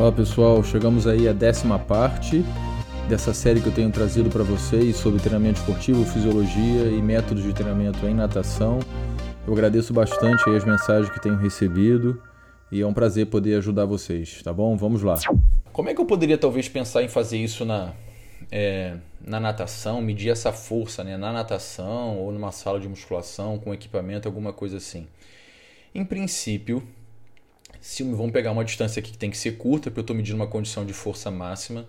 Fala pessoal, chegamos aí à décima parte dessa série que eu tenho trazido para vocês sobre treinamento esportivo, fisiologia e métodos de treinamento em natação. Eu agradeço bastante as mensagens que tenho recebido e é um prazer poder ajudar vocês, tá bom? Vamos lá. Como é que eu poderia talvez pensar em fazer isso na, é, na natação, medir essa força né, na natação ou numa sala de musculação com equipamento, alguma coisa assim? Em princípio, se vamos pegar uma distância aqui que tem que ser curta, porque eu estou medindo uma condição de força máxima,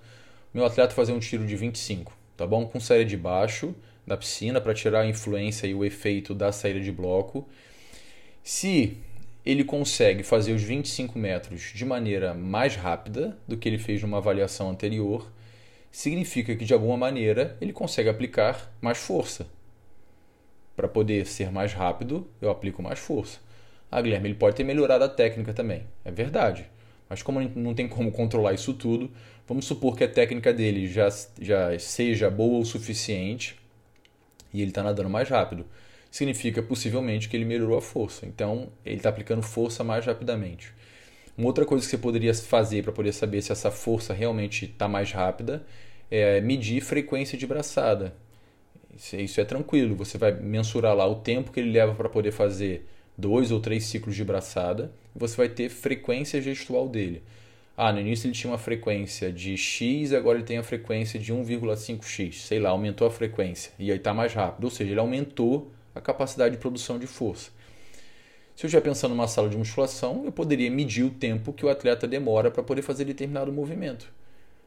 meu atleta fazer um tiro de 25, tá bom? Com saída de baixo da piscina para tirar a influência e o efeito da saída de bloco. Se ele consegue fazer os 25 metros de maneira mais rápida do que ele fez numa avaliação anterior, significa que de alguma maneira ele consegue aplicar mais força. Para poder ser mais rápido, eu aplico mais força. Ah, Guilherme, ele pode ter melhorado a técnica também. É verdade. Mas como não tem como controlar isso tudo, vamos supor que a técnica dele já, já seja boa o suficiente e ele está nadando mais rápido. Significa possivelmente que ele melhorou a força. Então, ele está aplicando força mais rapidamente. Uma outra coisa que você poderia fazer para poder saber se essa força realmente está mais rápida é medir frequência de braçada. Isso é tranquilo. Você vai mensurar lá o tempo que ele leva para poder fazer dois ou três ciclos de braçada, você vai ter frequência gestual dele. Ah, no início ele tinha uma frequência de X, agora ele tem a frequência de 1,5x. Sei lá, aumentou a frequência. E aí está mais rápido. Ou seja, ele aumentou a capacidade de produção de força. Se eu estiver pensando numa sala de musculação, eu poderia medir o tempo que o atleta demora para poder fazer determinado movimento.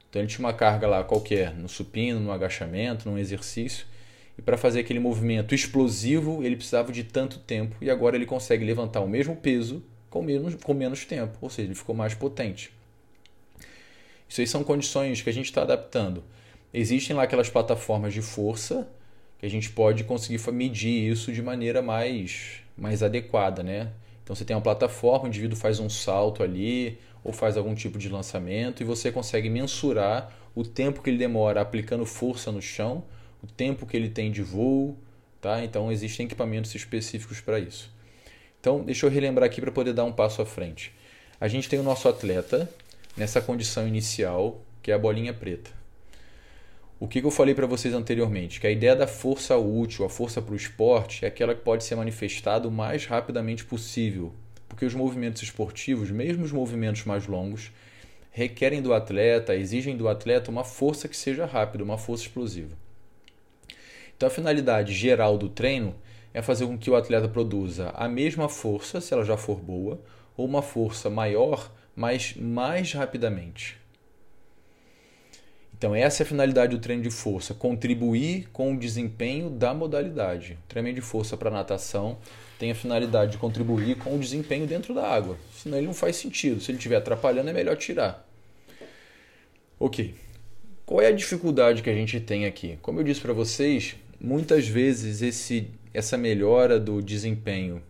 Então ele tinha uma carga lá qualquer, no supino, no agachamento, num exercício. E para fazer aquele movimento explosivo, ele precisava de tanto tempo e agora ele consegue levantar o mesmo peso com menos, com menos tempo, ou seja, ele ficou mais potente. Isso aí são condições que a gente está adaptando. Existem lá aquelas plataformas de força que a gente pode conseguir medir isso de maneira mais, mais adequada, né? Então você tem uma plataforma, o indivíduo faz um salto ali ou faz algum tipo de lançamento e você consegue mensurar o tempo que ele demora aplicando força no chão o tempo que ele tem de voo, tá? Então existem equipamentos específicos para isso. Então, deixa eu relembrar aqui para poder dar um passo à frente. A gente tem o nosso atleta nessa condição inicial, que é a bolinha preta. O que, que eu falei para vocês anteriormente? Que a ideia da força útil, a força para o esporte, é aquela que pode ser manifestada o mais rapidamente possível, porque os movimentos esportivos, mesmo os movimentos mais longos, requerem do atleta, exigem do atleta uma força que seja rápida, uma força explosiva. Então, a finalidade geral do treino é fazer com que o atleta produza a mesma força, se ela já for boa, ou uma força maior, mas mais rapidamente. Então, essa é a finalidade do treino de força: contribuir com o desempenho da modalidade. O treino de força para natação tem a finalidade de contribuir com o desempenho dentro da água. Senão, ele não faz sentido. Se ele estiver atrapalhando, é melhor tirar. Ok. Qual é a dificuldade que a gente tem aqui? Como eu disse para vocês, muitas vezes esse, essa melhora do desempenho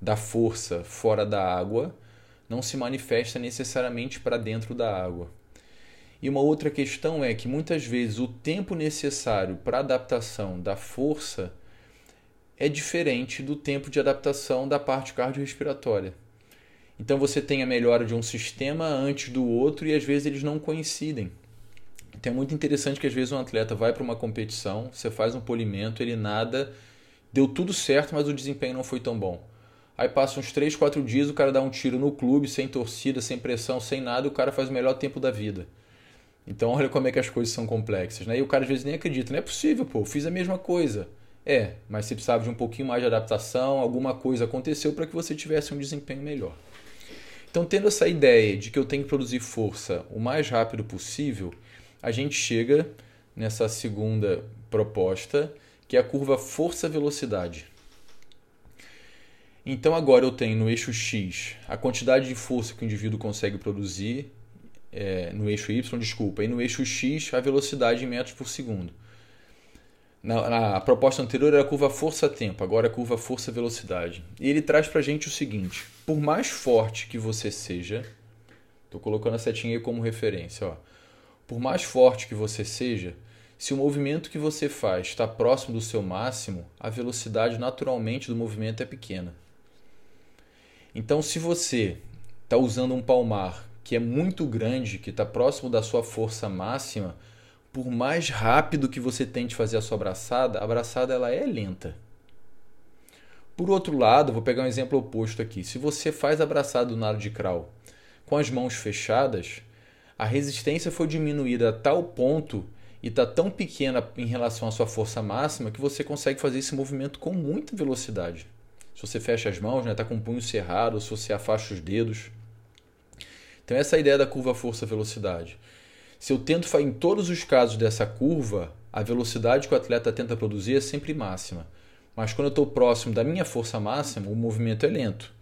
da força fora da água não se manifesta necessariamente para dentro da água. E uma outra questão é que muitas vezes o tempo necessário para adaptação da força é diferente do tempo de adaptação da parte cardiorrespiratória. Então você tem a melhora de um sistema antes do outro e às vezes eles não coincidem. Então é muito interessante que às vezes um atleta vai para uma competição, você faz um polimento, ele nada, deu tudo certo, mas o desempenho não foi tão bom. Aí passa uns 3, 4 dias, o cara dá um tiro no clube, sem torcida, sem pressão, sem nada, e o cara faz o melhor tempo da vida. Então olha como é que as coisas são complexas, né? E o cara às vezes nem acredita, não é possível, pô, fiz a mesma coisa. É, mas você precisava de um pouquinho mais de adaptação, alguma coisa aconteceu para que você tivesse um desempenho melhor. Então, tendo essa ideia de que eu tenho que produzir força o mais rápido possível, a gente chega nessa segunda proposta, que é a curva força-velocidade. Então agora eu tenho no eixo X a quantidade de força que o indivíduo consegue produzir, é, no eixo Y, desculpa, e no eixo X a velocidade em metros por segundo. Na, na proposta anterior era a curva força-tempo, agora é a curva força-velocidade. E ele traz para a gente o seguinte: por mais forte que você seja, estou colocando a setinha aí como referência, ó, por mais forte que você seja, se o movimento que você faz está próximo do seu máximo, a velocidade naturalmente do movimento é pequena. Então, se você está usando um palmar que é muito grande, que está próximo da sua força máxima, por mais rápido que você tente fazer a sua abraçada, a abraçada ela é lenta. Por outro lado, vou pegar um exemplo oposto aqui. Se você faz abraçado no lado de crawl com as mãos fechadas, a resistência foi diminuída a tal ponto e está tão pequena em relação à sua força máxima que você consegue fazer esse movimento com muita velocidade. Se você fecha as mãos, está né, tá com o punho cerrado, ou se você afasta os dedos. Então, essa é a ideia da curva força-velocidade. Se eu tento, em todos os casos dessa curva, a velocidade que o atleta tenta produzir é sempre máxima. Mas quando eu estou próximo da minha força máxima, o movimento é lento.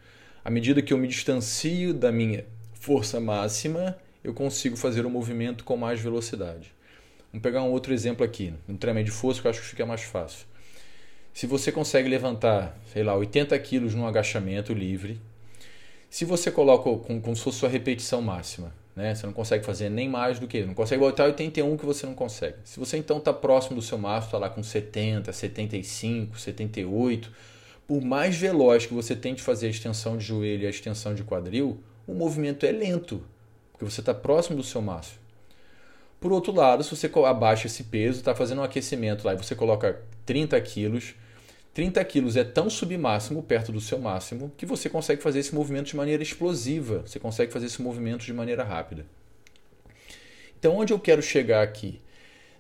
À medida que eu me distancio da minha força máxima, eu consigo fazer o movimento com mais velocidade. Vamos pegar um outro exemplo aqui, um treinamento de força que eu acho que fica mais fácil. Se você consegue levantar, sei lá, 80 quilos num agachamento livre, se você coloca como, como se fosse sua repetição máxima, né? Você não consegue fazer nem mais do que, não consegue botar 81 que você não consegue. Se você então está próximo do seu máximo, está lá com 70, 75, 78, por mais veloz que você tente fazer a extensão de joelho e a extensão de quadril, o movimento é lento, porque você está próximo do seu máximo. Por outro lado, se você abaixa esse peso, está fazendo um aquecimento lá e você coloca 30 quilos, 30 quilos é tão submáximo, perto do seu máximo, que você consegue fazer esse movimento de maneira explosiva, você consegue fazer esse movimento de maneira rápida. Então, onde eu quero chegar aqui?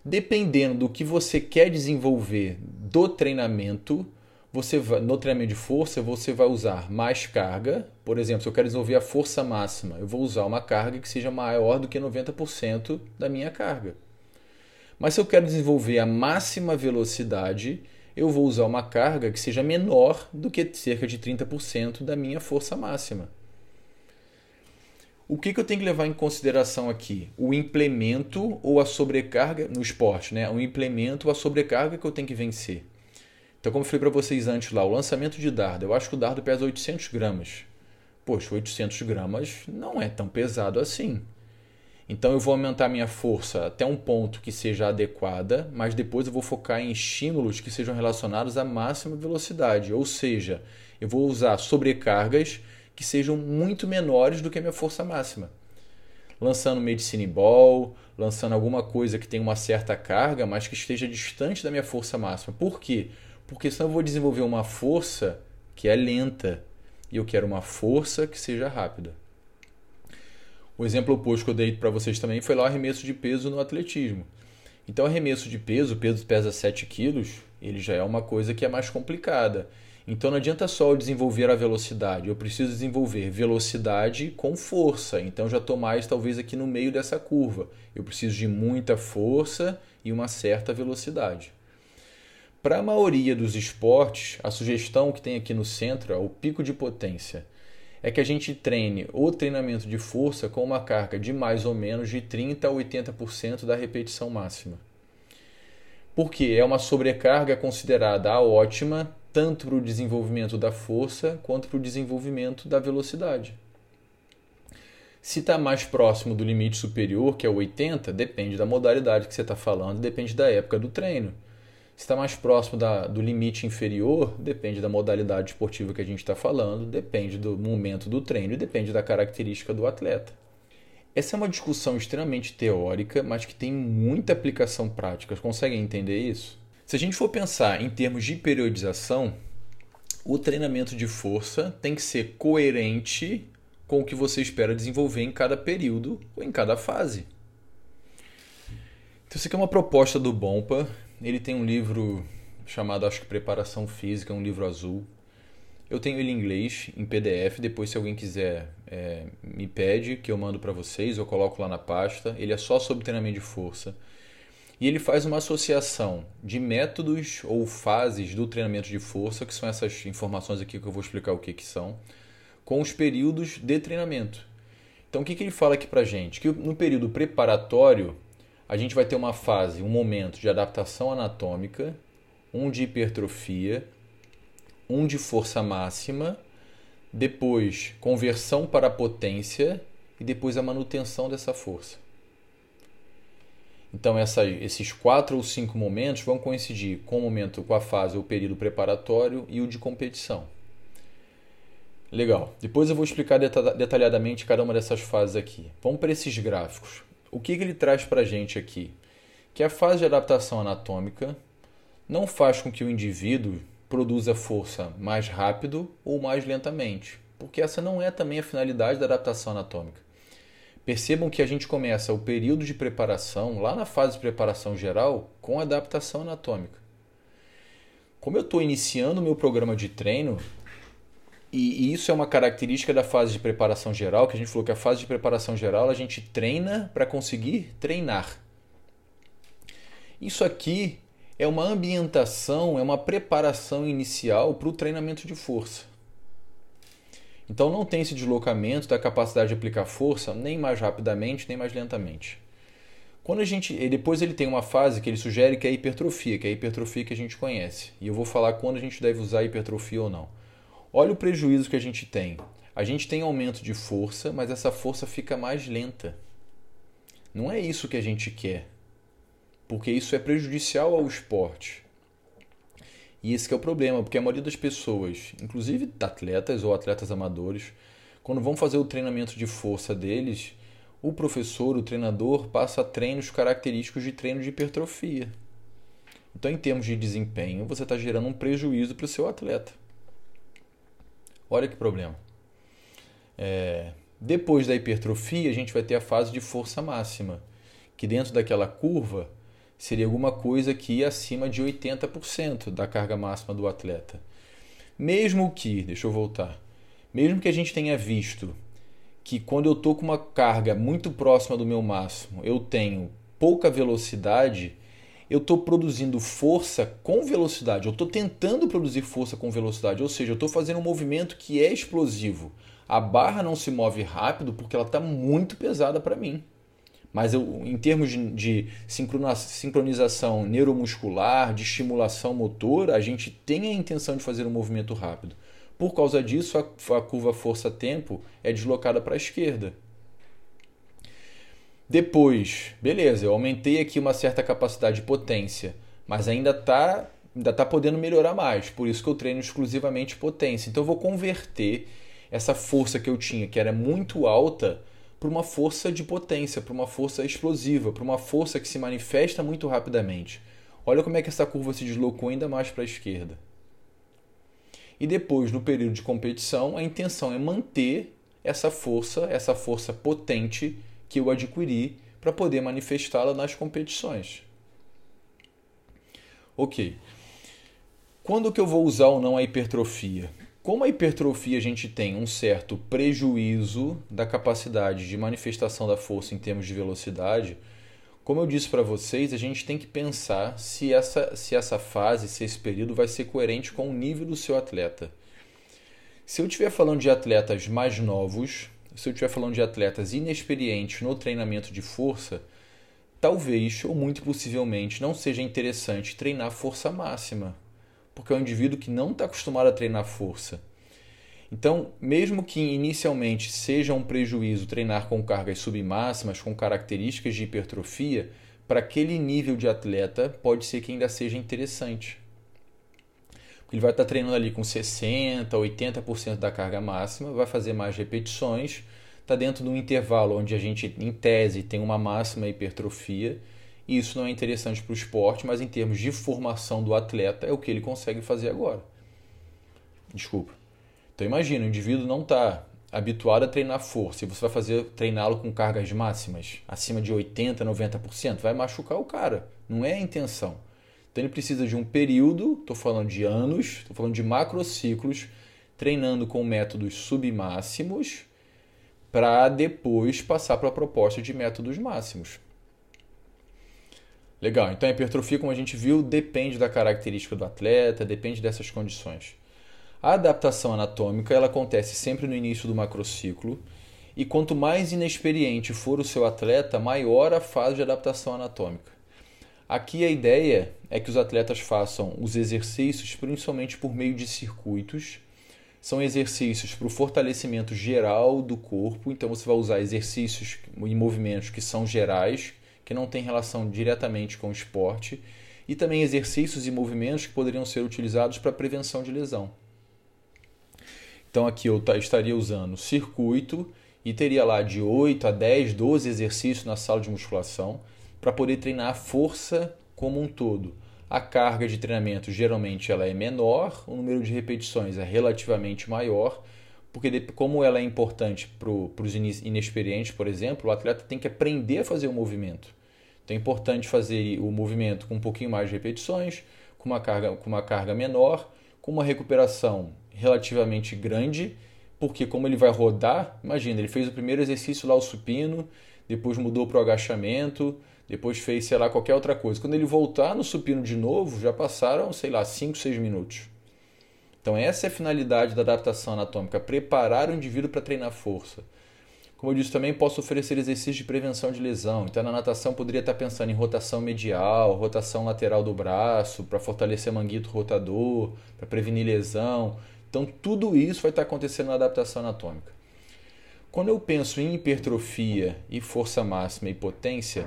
Dependendo do que você quer desenvolver do treinamento, você vai, no treinamento de força, você vai usar mais carga. Por exemplo, se eu quero desenvolver a força máxima, eu vou usar uma carga que seja maior do que 90% da minha carga. Mas se eu quero desenvolver a máxima velocidade, eu vou usar uma carga que seja menor do que cerca de 30% da minha força máxima. O que, que eu tenho que levar em consideração aqui? O implemento ou a sobrecarga no esporte, né? O implemento ou a sobrecarga que eu tenho que vencer. Então, como eu falei para vocês antes lá, o lançamento de dardo, eu acho que o dardo pesa 800 gramas. Poxa, 800 gramas não é tão pesado assim. Então eu vou aumentar minha força até um ponto que seja adequada, mas depois eu vou focar em estímulos que sejam relacionados à máxima velocidade, ou seja, eu vou usar sobrecargas que sejam muito menores do que a minha força máxima. Lançando medicine ball, lançando alguma coisa que tenha uma certa carga, mas que esteja distante da minha força máxima. Por quê? Porque senão eu vou desenvolver uma força que é lenta e eu quero uma força que seja rápida. O exemplo oposto que eu dei para vocês também foi lá o arremesso de peso no atletismo. Então, arremesso de peso, o peso pesa 7 quilos, ele já é uma coisa que é mais complicada. Então, não adianta só eu desenvolver a velocidade, eu preciso desenvolver velocidade com força. Então, já estou mais, talvez, aqui no meio dessa curva. Eu preciso de muita força e uma certa velocidade. Para a maioria dos esportes, a sugestão que tem aqui no centro o pico de potência. É que a gente treine o treinamento de força com uma carga de mais ou menos de 30 a 80% da repetição máxima. Porque é uma sobrecarga considerada ótima tanto para o desenvolvimento da força quanto para o desenvolvimento da velocidade. Se está mais próximo do limite superior, que é o 80, depende da modalidade que você está falando, depende da época do treino está mais próximo da, do limite inferior, depende da modalidade esportiva que a gente está falando, depende do momento do treino e depende da característica do atleta. Essa é uma discussão extremamente teórica, mas que tem muita aplicação prática. Conseguem entender isso? Se a gente for pensar em termos de periodização, o treinamento de força tem que ser coerente com o que você espera desenvolver em cada período ou em cada fase. Então, isso aqui é uma proposta do Bompa ele tem um livro chamado, acho que Preparação Física, um livro azul. Eu tenho ele em inglês, em PDF. Depois, se alguém quiser, é, me pede que eu mando para vocês, eu coloco lá na pasta. Ele é só sobre treinamento de força. E ele faz uma associação de métodos ou fases do treinamento de força, que são essas informações aqui que eu vou explicar o que, que são, com os períodos de treinamento. Então, o que, que ele fala aqui para gente? Que no período preparatório, a gente vai ter uma fase, um momento de adaptação anatômica, um de hipertrofia, um de força máxima, depois conversão para potência e depois a manutenção dessa força. Então essa, esses quatro ou cinco momentos vão coincidir com o momento, com a fase ou período preparatório e o de competição. Legal. Depois eu vou explicar detalhadamente cada uma dessas fases aqui. Vamos para esses gráficos. O que, que ele traz para a gente aqui? Que a fase de adaptação anatômica não faz com que o indivíduo produza força mais rápido ou mais lentamente, porque essa não é também a finalidade da adaptação anatômica. Percebam que a gente começa o período de preparação, lá na fase de preparação geral, com adaptação anatômica. Como eu estou iniciando o meu programa de treino, e isso é uma característica da fase de preparação geral, que a gente falou que a fase de preparação geral a gente treina para conseguir treinar. Isso aqui é uma ambientação, é uma preparação inicial para o treinamento de força. Então não tem esse deslocamento da capacidade de aplicar força nem mais rapidamente, nem mais lentamente. Quando a gente, depois ele tem uma fase que ele sugere que é hipertrofia, que é a hipertrofia que a gente conhece. E eu vou falar quando a gente deve usar hipertrofia ou não. Olha o prejuízo que a gente tem. A gente tem aumento de força, mas essa força fica mais lenta. Não é isso que a gente quer, porque isso é prejudicial ao esporte. E esse é o problema, porque a maioria das pessoas, inclusive atletas ou atletas amadores, quando vão fazer o treinamento de força deles, o professor, o treinador, passa treinos característicos de treino de hipertrofia. Então, em termos de desempenho, você está gerando um prejuízo para o seu atleta. Olha que problema. É, depois da hipertrofia, a gente vai ter a fase de força máxima, que dentro daquela curva seria alguma coisa que ia acima de 80% da carga máxima do atleta. Mesmo que, deixa eu voltar, mesmo que a gente tenha visto que quando eu estou com uma carga muito próxima do meu máximo, eu tenho pouca velocidade, eu estou produzindo força com velocidade, eu estou tentando produzir força com velocidade, ou seja, eu estou fazendo um movimento que é explosivo. A barra não se move rápido porque ela está muito pesada para mim. Mas eu, em termos de, de sincronização neuromuscular, de estimulação motora, a gente tem a intenção de fazer um movimento rápido. Por causa disso, a, a curva força-tempo é deslocada para a esquerda. Depois, beleza, eu aumentei aqui uma certa capacidade de potência, mas ainda está ainda tá podendo melhorar mais, por isso que eu treino exclusivamente potência. Então eu vou converter essa força que eu tinha, que era muito alta, para uma força de potência, para uma força explosiva, para uma força que se manifesta muito rapidamente. Olha como é que essa curva se deslocou ainda mais para a esquerda. E depois, no período de competição, a intenção é manter essa força, essa força potente que eu adquiri para poder manifestá-la nas competições. Ok. Quando que eu vou usar ou não a hipertrofia? Como a hipertrofia a gente tem um certo prejuízo da capacidade de manifestação da força em termos de velocidade, como eu disse para vocês, a gente tem que pensar se essa, se essa fase, se esse período vai ser coerente com o nível do seu atleta. Se eu estiver falando de atletas mais novos, se eu estiver falando de atletas inexperientes no treinamento de força, talvez ou muito possivelmente não seja interessante treinar força máxima, porque é um indivíduo que não está acostumado a treinar força. Então, mesmo que inicialmente seja um prejuízo treinar com cargas submáximas, com características de hipertrofia, para aquele nível de atleta pode ser que ainda seja interessante. Ele vai estar treinando ali com 60%, 80% da carga máxima, vai fazer mais repetições, está dentro de um intervalo onde a gente, em tese, tem uma máxima hipertrofia. E isso não é interessante para o esporte, mas em termos de formação do atleta, é o que ele consegue fazer agora. Desculpa. Então imagina, o indivíduo não está habituado a treinar força e você vai fazer treiná-lo com cargas máximas acima de 80, 90%, vai machucar o cara. Não é a intenção. Então ele precisa de um período, estou falando de anos, estou falando de macrociclos, treinando com métodos submáximos, para depois passar para a proposta de métodos máximos. Legal, então a hipertrofia, como a gente viu, depende da característica do atleta, depende dessas condições. A adaptação anatômica ela acontece sempre no início do macrociclo, e quanto mais inexperiente for o seu atleta, maior a fase de adaptação anatômica. Aqui a ideia é que os atletas façam os exercícios principalmente por meio de circuitos. São exercícios para o fortalecimento geral do corpo, então você vai usar exercícios e movimentos que são gerais, que não têm relação diretamente com o esporte, e também exercícios e movimentos que poderiam ser utilizados para prevenção de lesão. Então aqui eu estaria usando circuito e teria lá de 8 a 10, 12 exercícios na sala de musculação para poder treinar a força como um todo. A carga de treinamento geralmente ela é menor, o número de repetições é relativamente maior, porque como ela é importante para os inexperientes, por exemplo, o atleta tem que aprender a fazer o movimento. Então é importante fazer o movimento com um pouquinho mais de repetições, com uma carga, com uma carga menor, com uma recuperação relativamente grande porque como ele vai rodar, imagina, ele fez o primeiro exercício lá o supino, depois mudou para o agachamento, depois fez, sei lá, qualquer outra coisa. Quando ele voltar no supino de novo, já passaram, sei lá, 5, 6 minutos. Então essa é a finalidade da adaptação anatômica, preparar o indivíduo para treinar força. Como eu disse, também posso oferecer exercícios de prevenção de lesão. Então na natação poderia estar pensando em rotação medial, rotação lateral do braço, para fortalecer manguito rotador, para prevenir lesão. Então, tudo isso vai estar acontecendo na adaptação anatômica. Quando eu penso em hipertrofia e força máxima e potência,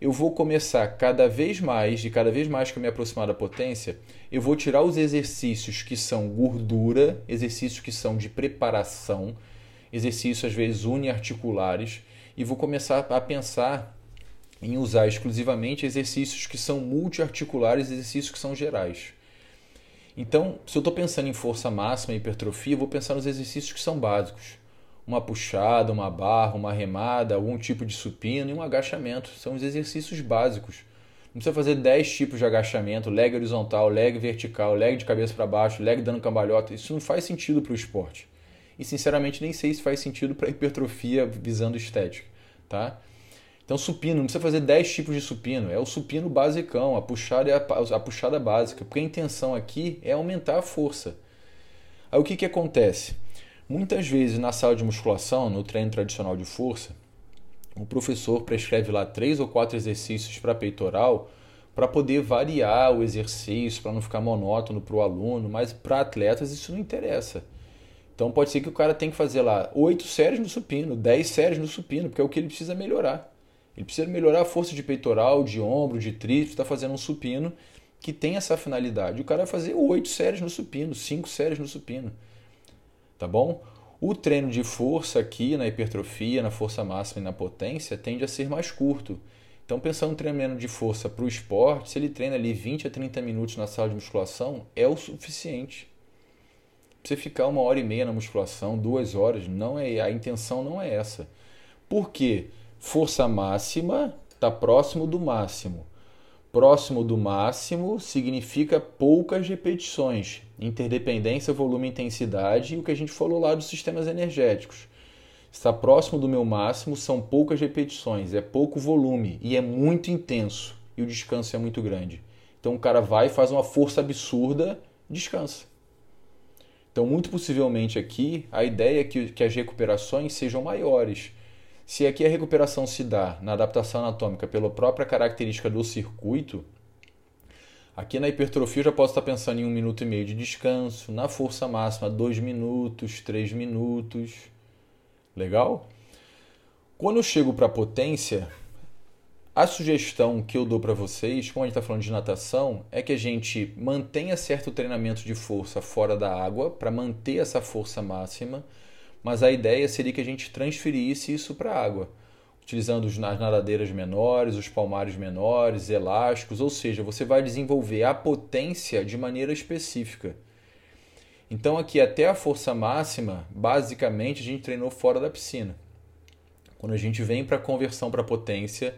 eu vou começar cada vez mais, de cada vez mais que eu me aproximar da potência, eu vou tirar os exercícios que são gordura, exercícios que são de preparação, exercícios às vezes uniarticulares, e vou começar a pensar em usar exclusivamente exercícios que são multiarticulares, exercícios que são gerais. Então, se eu estou pensando em força máxima e hipertrofia, eu vou pensar nos exercícios que são básicos. Uma puxada, uma barra, uma remada, algum tipo de supino e um agachamento. São os exercícios básicos. Não precisa fazer 10 tipos de agachamento, leg horizontal, leg vertical, leg de cabeça para baixo, leg dando cambalhota. Isso não faz sentido para o esporte. E sinceramente nem sei se faz sentido para hipertrofia visando estética, tá? Então, supino, não precisa fazer 10 tipos de supino, é o supino basicão, a puxada é a, puxada básica, porque a intenção aqui é aumentar a força. Aí o que, que acontece? Muitas vezes na sala de musculação, no treino tradicional de força, o professor prescreve lá três ou quatro exercícios para peitoral para poder variar o exercício, para não ficar monótono para o aluno, mas para atletas isso não interessa. Então pode ser que o cara tenha que fazer lá oito séries no supino, 10 séries no supino, porque é o que ele precisa melhorar. Ele precisa melhorar a força de peitoral, de ombro, de tríceps, está fazendo um supino que tem essa finalidade. O cara vai fazer oito séries no supino, cinco séries no supino. Tá bom? O treino de força aqui na hipertrofia, na força máxima e na potência tende a ser mais curto. Então, pensando no treinamento de força para o esporte, se ele treina ali 20 a 30 minutos na sala de musculação, é o suficiente. Você ficar uma hora e meia na musculação, duas horas, não é a intenção não é essa. Por quê? Força máxima está próximo do máximo. Próximo do máximo significa poucas repetições, interdependência, volume intensidade, e o que a gente falou lá dos sistemas energéticos. Está próximo do meu máximo, são poucas repetições, é pouco volume e é muito intenso, e o descanso é muito grande. Então o cara vai, faz uma força absurda, descansa. Então, muito possivelmente aqui, a ideia é que, que as recuperações sejam maiores se aqui a recuperação se dá na adaptação anatômica pela própria característica do circuito, aqui na hipertrofia eu já posso estar pensando em um minuto e meio de descanso, na força máxima dois minutos, três minutos. Legal? Quando eu chego para a potência, a sugestão que eu dou para vocês, como a gente está falando de natação, é que a gente mantenha certo treinamento de força fora da água para manter essa força máxima mas a ideia seria que a gente transferisse isso para a água, utilizando as nadadeiras menores, os palmares menores, elásticos, ou seja, você vai desenvolver a potência de maneira específica. Então, aqui até a força máxima, basicamente a gente treinou fora da piscina. Quando a gente vem para conversão para potência,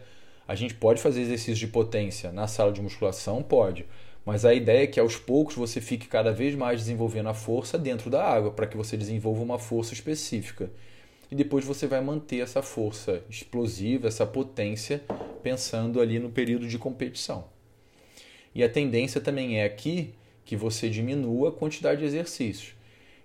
a gente pode fazer exercícios de potência na sala de musculação? Pode. Mas a ideia é que aos poucos você fique cada vez mais desenvolvendo a força dentro da água, para que você desenvolva uma força específica. E depois você vai manter essa força explosiva, essa potência, pensando ali no período de competição. E a tendência também é aqui que você diminua a quantidade de exercícios.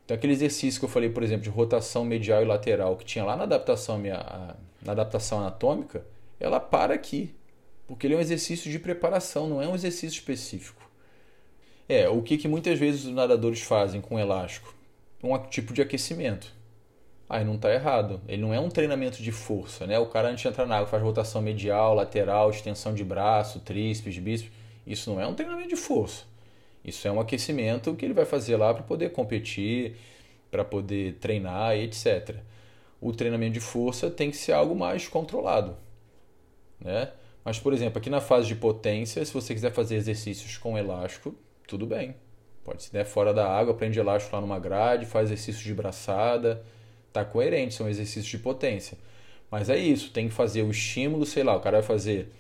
Então, aquele exercício que eu falei, por exemplo, de rotação medial e lateral, que tinha lá na adaptação, minha, na adaptação anatômica, ela para aqui, porque ele é um exercício de preparação, não é um exercício específico. É, o que, que muitas vezes os nadadores fazem com elástico? Um tipo de aquecimento. Aí não está errado. Ele não é um treinamento de força, né? O cara antes de entrar na água faz rotação medial, lateral, extensão de braço, tríceps, bíceps. Isso não é um treinamento de força. Isso é um aquecimento que ele vai fazer lá para poder competir. para poder treinar e etc. O treinamento de força tem que ser algo mais controlado, né? Mas, por exemplo, aqui na fase de potência, se você quiser fazer exercícios com elástico, tudo bem. Pode ser né, fora da água, prende elástico lá numa grade, faz exercícios de braçada. Tá coerente, são exercícios de potência. Mas é isso, tem que fazer o estímulo, sei lá, o cara vai fazer.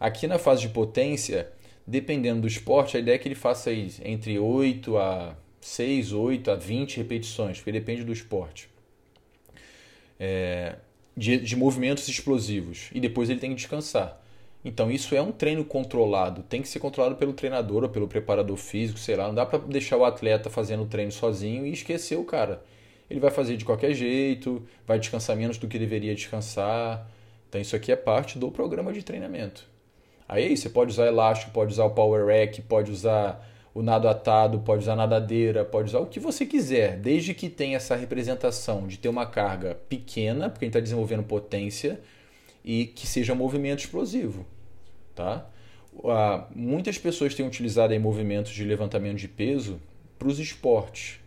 Aqui na fase de potência, dependendo do esporte, a ideia é que ele faça entre 8 a 6, 8 a 20 repetições, porque depende do esporte. É, de, de movimentos explosivos. E depois ele tem que descansar. Então isso é um treino controlado, tem que ser controlado pelo treinador ou pelo preparador físico, sei lá. Não dá para deixar o atleta fazendo o treino sozinho e esquecer o cara. Ele vai fazer de qualquer jeito, vai descansar menos do que deveria descansar. Então isso aqui é parte do programa de treinamento. Aí você pode usar elástico, pode usar o power rack, pode usar o nado atado, pode usar nadadeira, pode usar o que você quiser, desde que tenha essa representação de ter uma carga pequena, porque a gente está desenvolvendo potência, e que seja movimento explosivo. Tá? Ah, muitas pessoas têm utilizado aí movimentos de levantamento de peso para os esportes.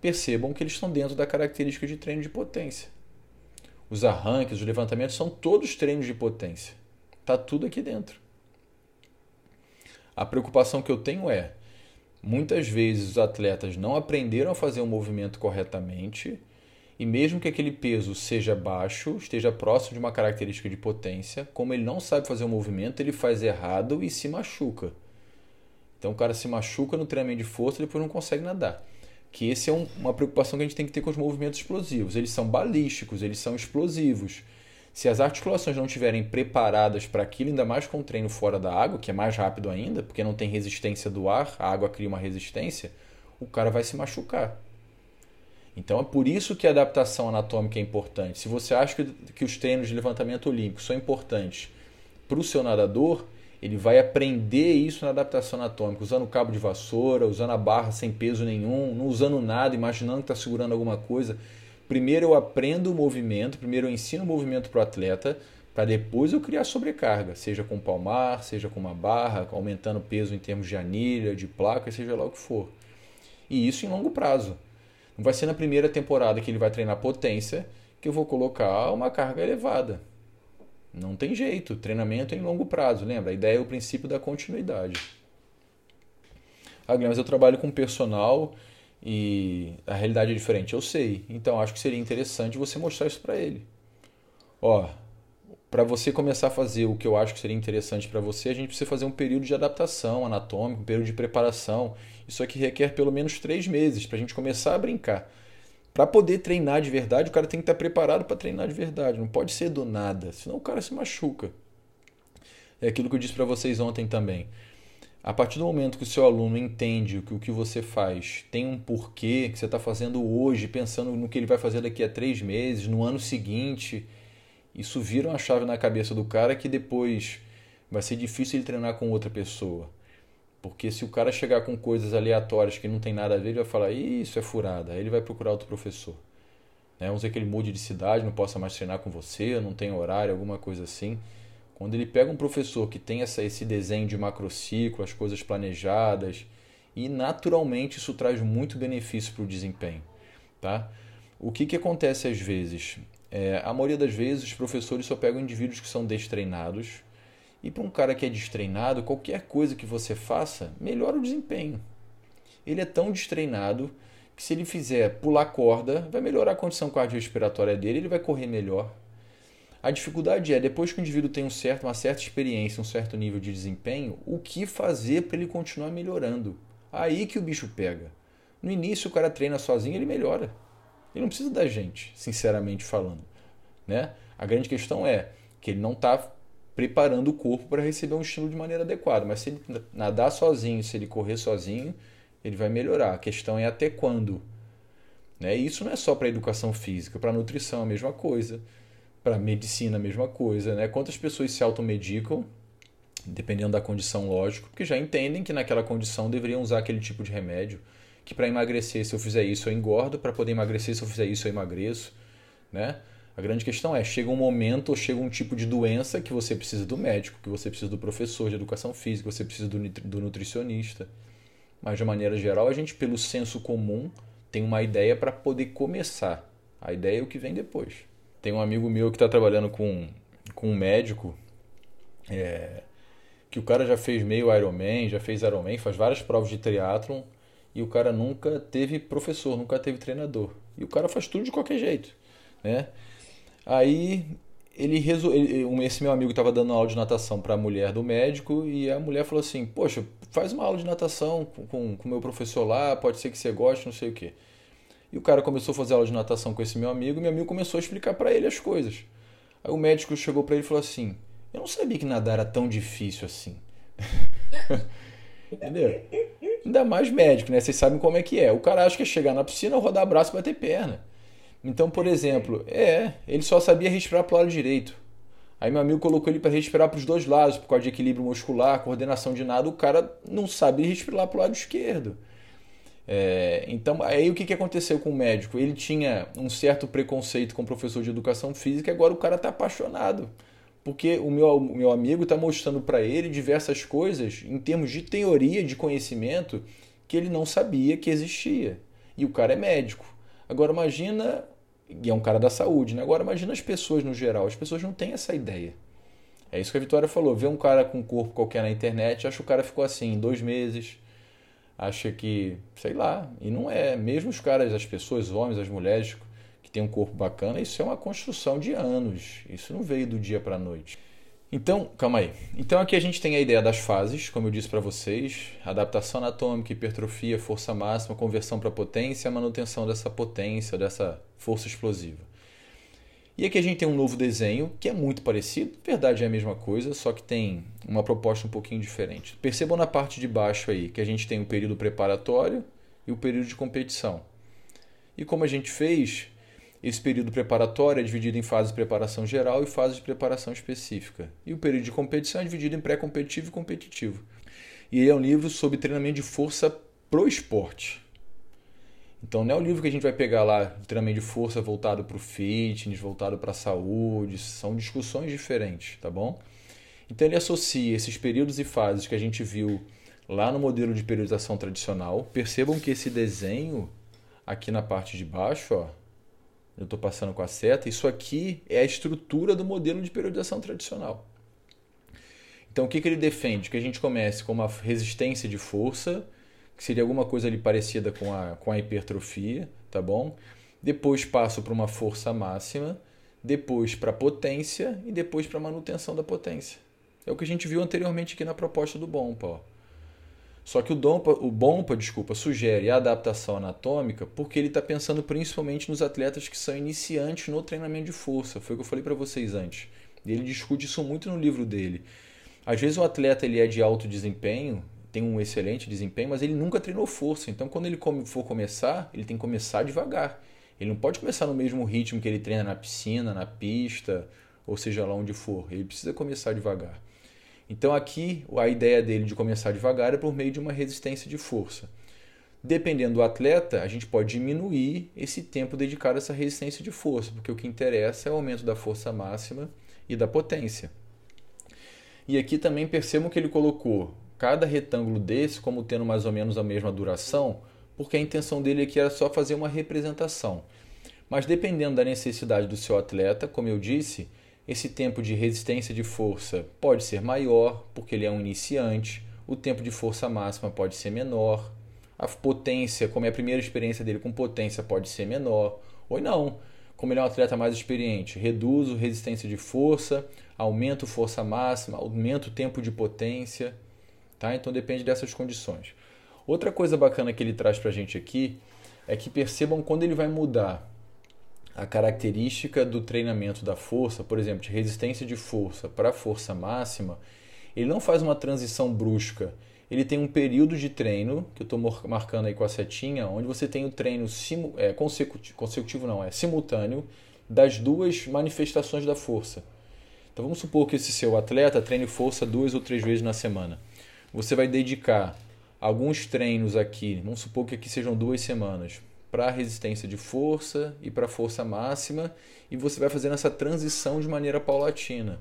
Percebam que eles estão dentro da característica de treino de potência. Os arranques, os levantamentos são todos treinos de potência. Está tudo aqui dentro. A preocupação que eu tenho é, muitas vezes os atletas não aprenderam a fazer o movimento corretamente e mesmo que aquele peso seja baixo, esteja próximo de uma característica de potência, como ele não sabe fazer o movimento, ele faz errado e se machuca. Então o cara se machuca no treinamento de força e depois não consegue nadar. Que esse é um, uma preocupação que a gente tem que ter com os movimentos explosivos. Eles são balísticos, eles são explosivos. Se as articulações não estiverem preparadas para aquilo, ainda mais com o treino fora da água, que é mais rápido ainda, porque não tem resistência do ar, a água cria uma resistência, o cara vai se machucar. Então é por isso que a adaptação anatômica é importante. Se você acha que, que os treinos de levantamento olímpico são importantes para o seu nadador, ele vai aprender isso na adaptação anatômica, usando cabo de vassoura, usando a barra sem peso nenhum, não usando nada, imaginando que está segurando alguma coisa. Primeiro eu aprendo o movimento, primeiro eu ensino o movimento para o atleta, para depois eu criar sobrecarga, seja com palmar, seja com uma barra, aumentando o peso em termos de anilha, de placa, seja lá o que for. E isso em longo prazo. Não vai ser na primeira temporada que ele vai treinar potência que eu vou colocar uma carga elevada. Não tem jeito. Treinamento é em longo prazo, lembra? A ideia é o princípio da continuidade. Ah, mas eu trabalho com personal e a realidade é diferente. Eu sei. Então acho que seria interessante você mostrar isso para ele. Ó, para você começar a fazer o que eu acho que seria interessante para você, a gente precisa fazer um período de adaptação anatômica, um período de preparação. Isso aqui requer pelo menos três meses para a gente começar a brincar. Para poder treinar de verdade, o cara tem que estar preparado para treinar de verdade. Não pode ser do nada, senão o cara se machuca. É aquilo que eu disse para vocês ontem também. A partir do momento que o seu aluno entende que o que você faz tem um porquê, que você está fazendo hoje, pensando no que ele vai fazer daqui a três meses, no ano seguinte, isso vira uma chave na cabeça do cara que depois vai ser difícil ele treinar com outra pessoa. Porque se o cara chegar com coisas aleatórias que não tem nada a ver, ele vai falar, isso é furada. Aí ele vai procurar outro professor. Né? Vamos dizer que ele mude de cidade, não possa mais treinar com você, não tem horário, alguma coisa assim. Quando ele pega um professor que tem essa, esse desenho de macrociclo, as coisas planejadas, e naturalmente isso traz muito benefício para o desempenho. Tá? O que, que acontece às vezes? É, a maioria das vezes, os professores só pegam indivíduos que são destreinados. E para um cara que é destreinado, qualquer coisa que você faça melhora o desempenho. Ele é tão destreinado que se ele fizer pular corda, vai melhorar a condição cardiorrespiratória dele, ele vai correr melhor. A dificuldade é, depois que o indivíduo tem um certo, uma certa experiência, um certo nível de desempenho, o que fazer para ele continuar melhorando? Aí que o bicho pega. No início o cara treina sozinho, ele melhora. Ele não precisa da gente, sinceramente falando. Né? A grande questão é que ele não está preparando o corpo para receber um estímulo de maneira adequada. Mas se ele nadar sozinho, se ele correr sozinho, ele vai melhorar. A questão é até quando. Né? Isso não é só para educação física, para nutrição a mesma coisa, para medicina a mesma coisa. Né? Quantas pessoas se automedicam, dependendo da condição, lógico, porque já entendem que naquela condição deveriam usar aquele tipo de remédio que para emagrecer, se eu fizer isso, eu engordo, para poder emagrecer, se eu fizer isso, eu emagreço, né? A grande questão é, chega um momento ou chega um tipo de doença que você precisa do médico, que você precisa do professor de educação física, você precisa do, do nutricionista. Mas de maneira geral, a gente pelo senso comum tem uma ideia para poder começar. A ideia é o que vem depois. Tem um amigo meu que está trabalhando com, com um médico é, que o cara já fez meio Ironman, já fez Ironman, faz várias provas de triatlon e o cara nunca teve professor, nunca teve treinador. E o cara faz tudo de qualquer jeito, né? Aí ele resolveu, esse meu amigo estava dando aula de natação para a mulher do médico e a mulher falou assim: "Poxa, faz uma aula de natação com o meu professor lá, pode ser que você goste, não sei o quê". E o cara começou a fazer aula de natação com esse meu amigo, e meu amigo começou a explicar para ele as coisas. Aí o médico chegou para ele e falou assim: "Eu não sabia que nadar era tão difícil assim". Entendeu? Ainda mais médico, né? Vocês sabem como é que é. O cara acha que é chegar na piscina, rodar braço e bater perna. Então, por exemplo, é, ele só sabia respirar para o lado direito. Aí meu amigo colocou ele para respirar para os dois lados, por causa de equilíbrio muscular, coordenação de nada, o cara não sabe respirar para o lado esquerdo. É, então, aí o que, que aconteceu com o médico? Ele tinha um certo preconceito com o professor de educação física agora o cara está apaixonado. Porque o meu, o meu amigo está mostrando para ele diversas coisas em termos de teoria, de conhecimento, que ele não sabia que existia. E o cara é médico. Agora imagina e é um cara da saúde, né? Agora imagina as pessoas no geral, as pessoas não têm essa ideia. É isso que a Vitória falou. Vê um cara com um corpo qualquer na internet, acha que o cara ficou assim em dois meses, acha que, sei lá, e não é. Mesmo os caras, as pessoas, homens, as mulheres que têm um corpo bacana, isso é uma construção de anos. Isso não veio do dia para a noite. Então, calma aí. Então aqui a gente tem a ideia das fases, como eu disse para vocês, adaptação anatômica, hipertrofia, força máxima, conversão para potência, manutenção dessa potência, dessa força explosiva. E aqui a gente tem um novo desenho que é muito parecido, verdade é a mesma coisa, só que tem uma proposta um pouquinho diferente. Percebam na parte de baixo aí que a gente tem o período preparatório e o período de competição. E como a gente fez, esse período preparatório é dividido em fase de preparação geral e fase de preparação específica. E o período de competição é dividido em pré-competitivo e competitivo. E ele é um livro sobre treinamento de força pro esporte. Então não é o livro que a gente vai pegar lá, treinamento de força voltado para o fitness, voltado para a saúde, são discussões diferentes, tá bom? Então ele associa esses períodos e fases que a gente viu lá no modelo de periodização tradicional. Percebam que esse desenho aqui na parte de baixo, ó, eu estou passando com a seta, isso aqui é a estrutura do modelo de periodização tradicional. Então, o que, que ele defende? Que a gente comece com uma resistência de força, que seria alguma coisa ali parecida com a, com a hipertrofia, tá bom? Depois passo para uma força máxima, depois para potência e depois para manutenção da potência. É o que a gente viu anteriormente aqui na proposta do BOMPA. Ó. Só que o, Dompa, o BOMPA desculpa, sugere a adaptação anatômica porque ele está pensando principalmente nos atletas que são iniciantes no treinamento de força. Foi o que eu falei para vocês antes. Ele discute isso muito no livro dele. Às vezes o atleta ele é de alto desempenho, tem um excelente desempenho, mas ele nunca treinou força. Então quando ele for começar, ele tem que começar devagar. Ele não pode começar no mesmo ritmo que ele treina na piscina, na pista, ou seja lá onde for. Ele precisa começar devagar. Então aqui a ideia dele de começar devagar é por meio de uma resistência de força. Dependendo do atleta, a gente pode diminuir esse tempo dedicado a essa resistência de força, porque o que interessa é o aumento da força máxima e da potência. E aqui também percebam que ele colocou cada retângulo desse como tendo mais ou menos a mesma duração, porque a intenção dele aqui era só fazer uma representação. Mas dependendo da necessidade do seu atleta, como eu disse, esse tempo de resistência de força pode ser maior, porque ele é um iniciante, o tempo de força máxima pode ser menor, a potência, como é a primeira experiência dele com potência, pode ser menor, ou não. Como ele é um atleta mais experiente, reduzo resistência de força, aumento força máxima, aumento tempo de potência, tá? Então depende dessas condições. Outra coisa bacana que ele traz para a gente aqui é que percebam quando ele vai mudar a característica do treinamento da força, por exemplo, de resistência de força para força máxima, ele não faz uma transição brusca. Ele tem um período de treino, que eu estou marcando aí com a setinha, onde você tem o treino simu, é, consecutivo, consecutivo, não, é simultâneo, das duas manifestações da força. Então vamos supor que esse seu atleta treine força duas ou três vezes na semana. Você vai dedicar alguns treinos aqui, vamos supor que aqui sejam duas semanas, para resistência de força e para força máxima, e você vai fazendo essa transição de maneira paulatina.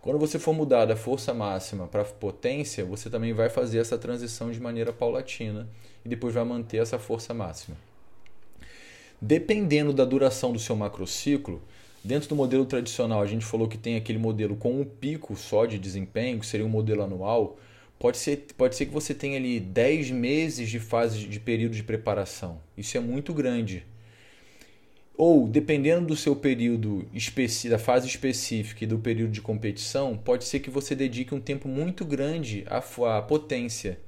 Quando você for mudar da força máxima para potência, você também vai fazer essa transição de maneira paulatina e depois vai manter essa força máxima. Dependendo da duração do seu macrociclo, dentro do modelo tradicional a gente falou que tem aquele modelo com um pico só de desempenho, que seria um modelo anual. Pode ser, pode ser que você tenha ali 10 meses de fase de período de preparação. Isso é muito grande. Ou, dependendo do seu período, da fase específica e do período de competição, pode ser que você dedique um tempo muito grande à, à potência.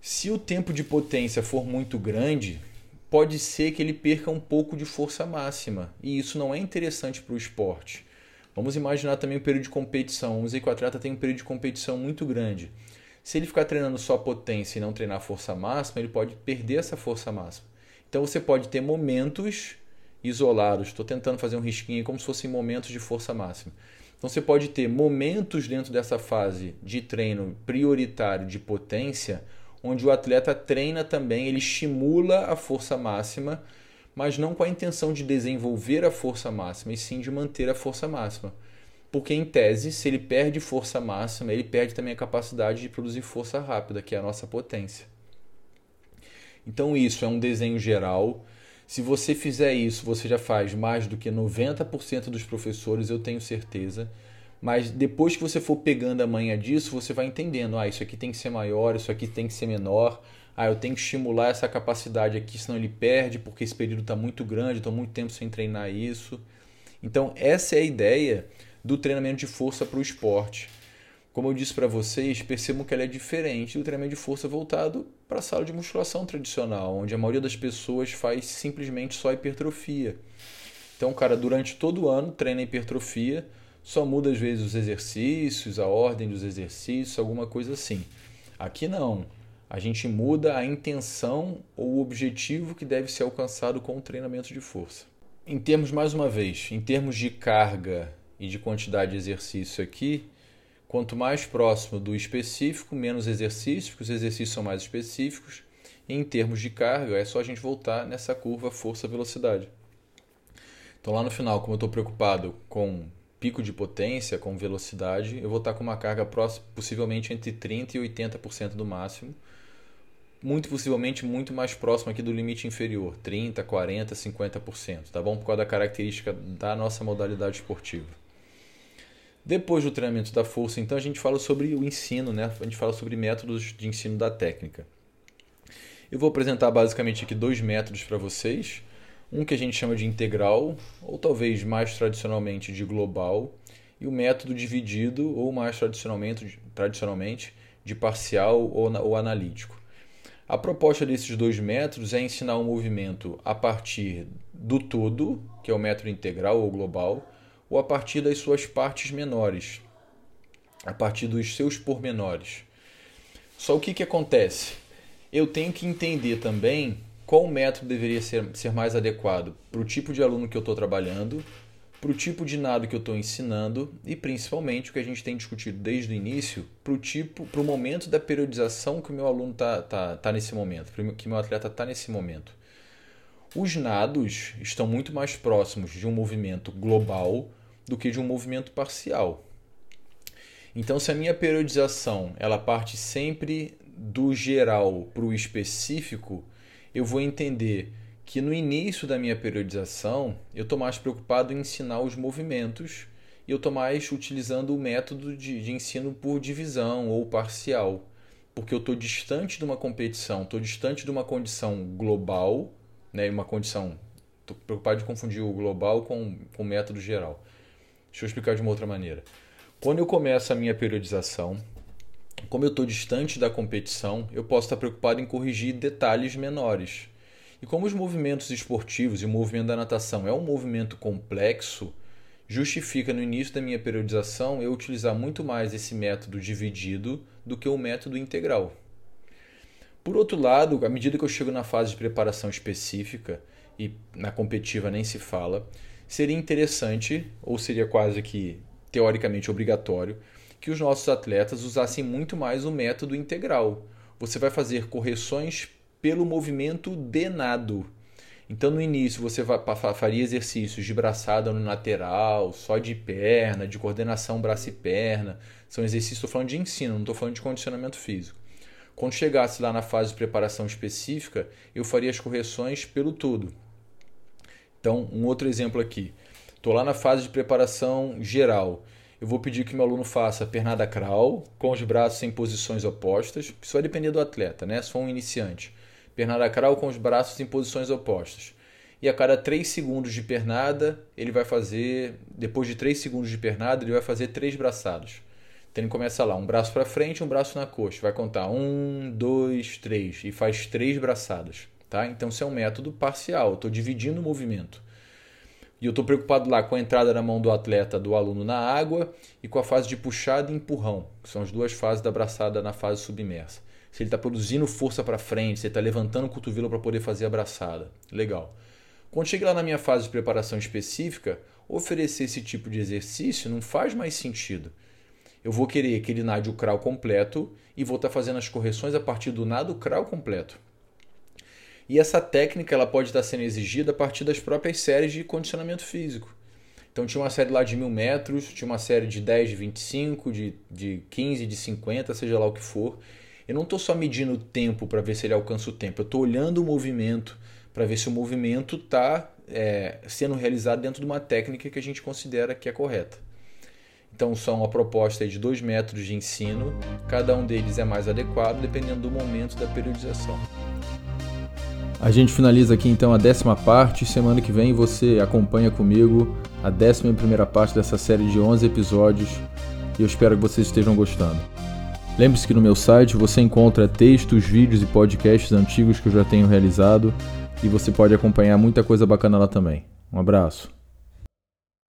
Se o tempo de potência for muito grande, pode ser que ele perca um pouco de força máxima. E isso não é interessante para o esporte. Vamos imaginar também o período de competição. Vamos dizer que o atleta tem um período de competição muito grande. Se ele ficar treinando só potência e não treinar força máxima, ele pode perder essa força máxima. Então você pode ter momentos isolados. Estou tentando fazer um risquinho como se fossem momentos de força máxima. Então você pode ter momentos dentro dessa fase de treino prioritário de potência, onde o atleta treina também, ele estimula a força máxima, mas não com a intenção de desenvolver a força máxima, e sim de manter a força máxima. Porque, em tese, se ele perde força máxima, ele perde também a capacidade de produzir força rápida, que é a nossa potência. Então, isso é um desenho geral se você fizer isso, você já faz mais do que 90% dos professores, eu tenho certeza. Mas depois que você for pegando a manha disso, você vai entendendo: ah, isso aqui tem que ser maior, isso aqui tem que ser menor. Ah, eu tenho que estimular essa capacidade aqui, senão ele perde, porque esse período está muito grande, estou muito tempo sem treinar isso. Então, essa é a ideia do treinamento de força para o esporte. Como eu disse para vocês, percebam que ela é diferente do treinamento de força voltado para a sala de musculação tradicional, onde a maioria das pessoas faz simplesmente só hipertrofia. Então, cara, durante todo o ano treina hipertrofia, só muda às vezes os exercícios, a ordem dos exercícios, alguma coisa assim. Aqui não. A gente muda a intenção ou o objetivo que deve ser alcançado com o treinamento de força. Em termos, mais uma vez, em termos de carga e de quantidade de exercício aqui, Quanto mais próximo do específico, menos exercícios, porque os exercícios são mais específicos. E em termos de carga, é só a gente voltar nessa curva força-velocidade. Então lá no final, como eu estou preocupado com pico de potência, com velocidade, eu vou estar com uma carga próxima, possivelmente entre 30% e 80% do máximo. Muito possivelmente muito mais próximo aqui do limite inferior, 30%, 40%, 50%, tá bom? Por causa da característica da nossa modalidade esportiva. Depois do treinamento da força, então a gente fala sobre o ensino, né? A gente fala sobre métodos de ensino da técnica. Eu vou apresentar basicamente aqui dois métodos para vocês. Um que a gente chama de integral, ou talvez mais tradicionalmente de global, e o método dividido, ou mais tradicionalmente, tradicionalmente de parcial ou, ou analítico. A proposta desses dois métodos é ensinar o movimento a partir do todo, que é o método integral ou global, ou a partir das suas partes menores, a partir dos seus pormenores. Só o que, que acontece? Eu tenho que entender também qual método deveria ser, ser mais adequado para o tipo de aluno que eu estou trabalhando, para o tipo de nado que eu estou ensinando e principalmente o que a gente tem discutido desde o início, para o tipo, para o momento da periodização que o meu aluno está tá, tá nesse momento, que meu atleta está nesse momento. Os nados estão muito mais próximos de um movimento global do que de um movimento parcial. Então, se a minha periodização ela parte sempre do geral para o específico, eu vou entender que no início da minha periodização eu estou mais preocupado em ensinar os movimentos e eu estou mais utilizando o método de, de ensino por divisão ou parcial, porque eu estou distante de uma competição, estou distante de uma condição global, né, uma condição. Estou preocupado de confundir o global com, com o método geral. Deixa eu explicar de uma outra maneira. Quando eu começo a minha periodização, como eu estou distante da competição, eu posso estar preocupado em corrigir detalhes menores. E como os movimentos esportivos e o movimento da natação é um movimento complexo, justifica no início da minha periodização eu utilizar muito mais esse método dividido do que o método integral. Por outro lado, à medida que eu chego na fase de preparação específica, e na competitiva nem se fala, seria interessante, ou seria quase que teoricamente obrigatório, que os nossos atletas usassem muito mais o método integral. Você vai fazer correções pelo movimento de nado. Então, no início, você faria exercícios de braçada no lateral, só de perna, de coordenação braço e perna. São exercícios, estou falando de ensino, não estou falando de condicionamento físico. Quando chegasse lá na fase de preparação específica, eu faria as correções pelo todo. Então, um outro exemplo aqui. Estou lá na fase de preparação geral. Eu vou pedir que meu aluno faça pernada crawl, com os braços em posições opostas. Isso vai depender do atleta, né? Se for um iniciante. Pernada crawl com os braços em posições opostas. E a cada 3 segundos de pernada, ele vai fazer, depois de 3 segundos de pernada, ele vai fazer três braçados. Então ele começa lá, um braço para frente, um braço na coxa. Vai contar um, dois, três e faz três braçadas, tá? Então isso é um método parcial. Estou dividindo o movimento. E eu estou preocupado lá com a entrada na mão do atleta, do aluno na água e com a fase de puxada e empurrão, que são as duas fases da braçada na fase submersa. Se ele está produzindo força para frente, se ele está levantando o cotovelo para poder fazer a braçada. Legal. Quando chega lá na minha fase de preparação específica, oferecer esse tipo de exercício não faz mais sentido eu vou querer que ele nade o crawl completo e vou estar tá fazendo as correções a partir do nado crawl completo. E essa técnica ela pode estar sendo exigida a partir das próprias séries de condicionamento físico. Então tinha uma série lá de mil metros, tinha uma série de 10, de 25, de, de 15, de 50, seja lá o que for. Eu não estou só medindo o tempo para ver se ele alcança o tempo, eu estou olhando o movimento para ver se o movimento está é, sendo realizado dentro de uma técnica que a gente considera que é correta. Então são a proposta de dois métodos de ensino, cada um deles é mais adequado dependendo do momento da periodização. A gente finaliza aqui então a décima parte. Semana que vem você acompanha comigo a décima e primeira parte dessa série de 11 episódios e eu espero que vocês estejam gostando. Lembre-se que no meu site você encontra textos, vídeos e podcasts antigos que eu já tenho realizado e você pode acompanhar muita coisa bacana lá também. Um abraço.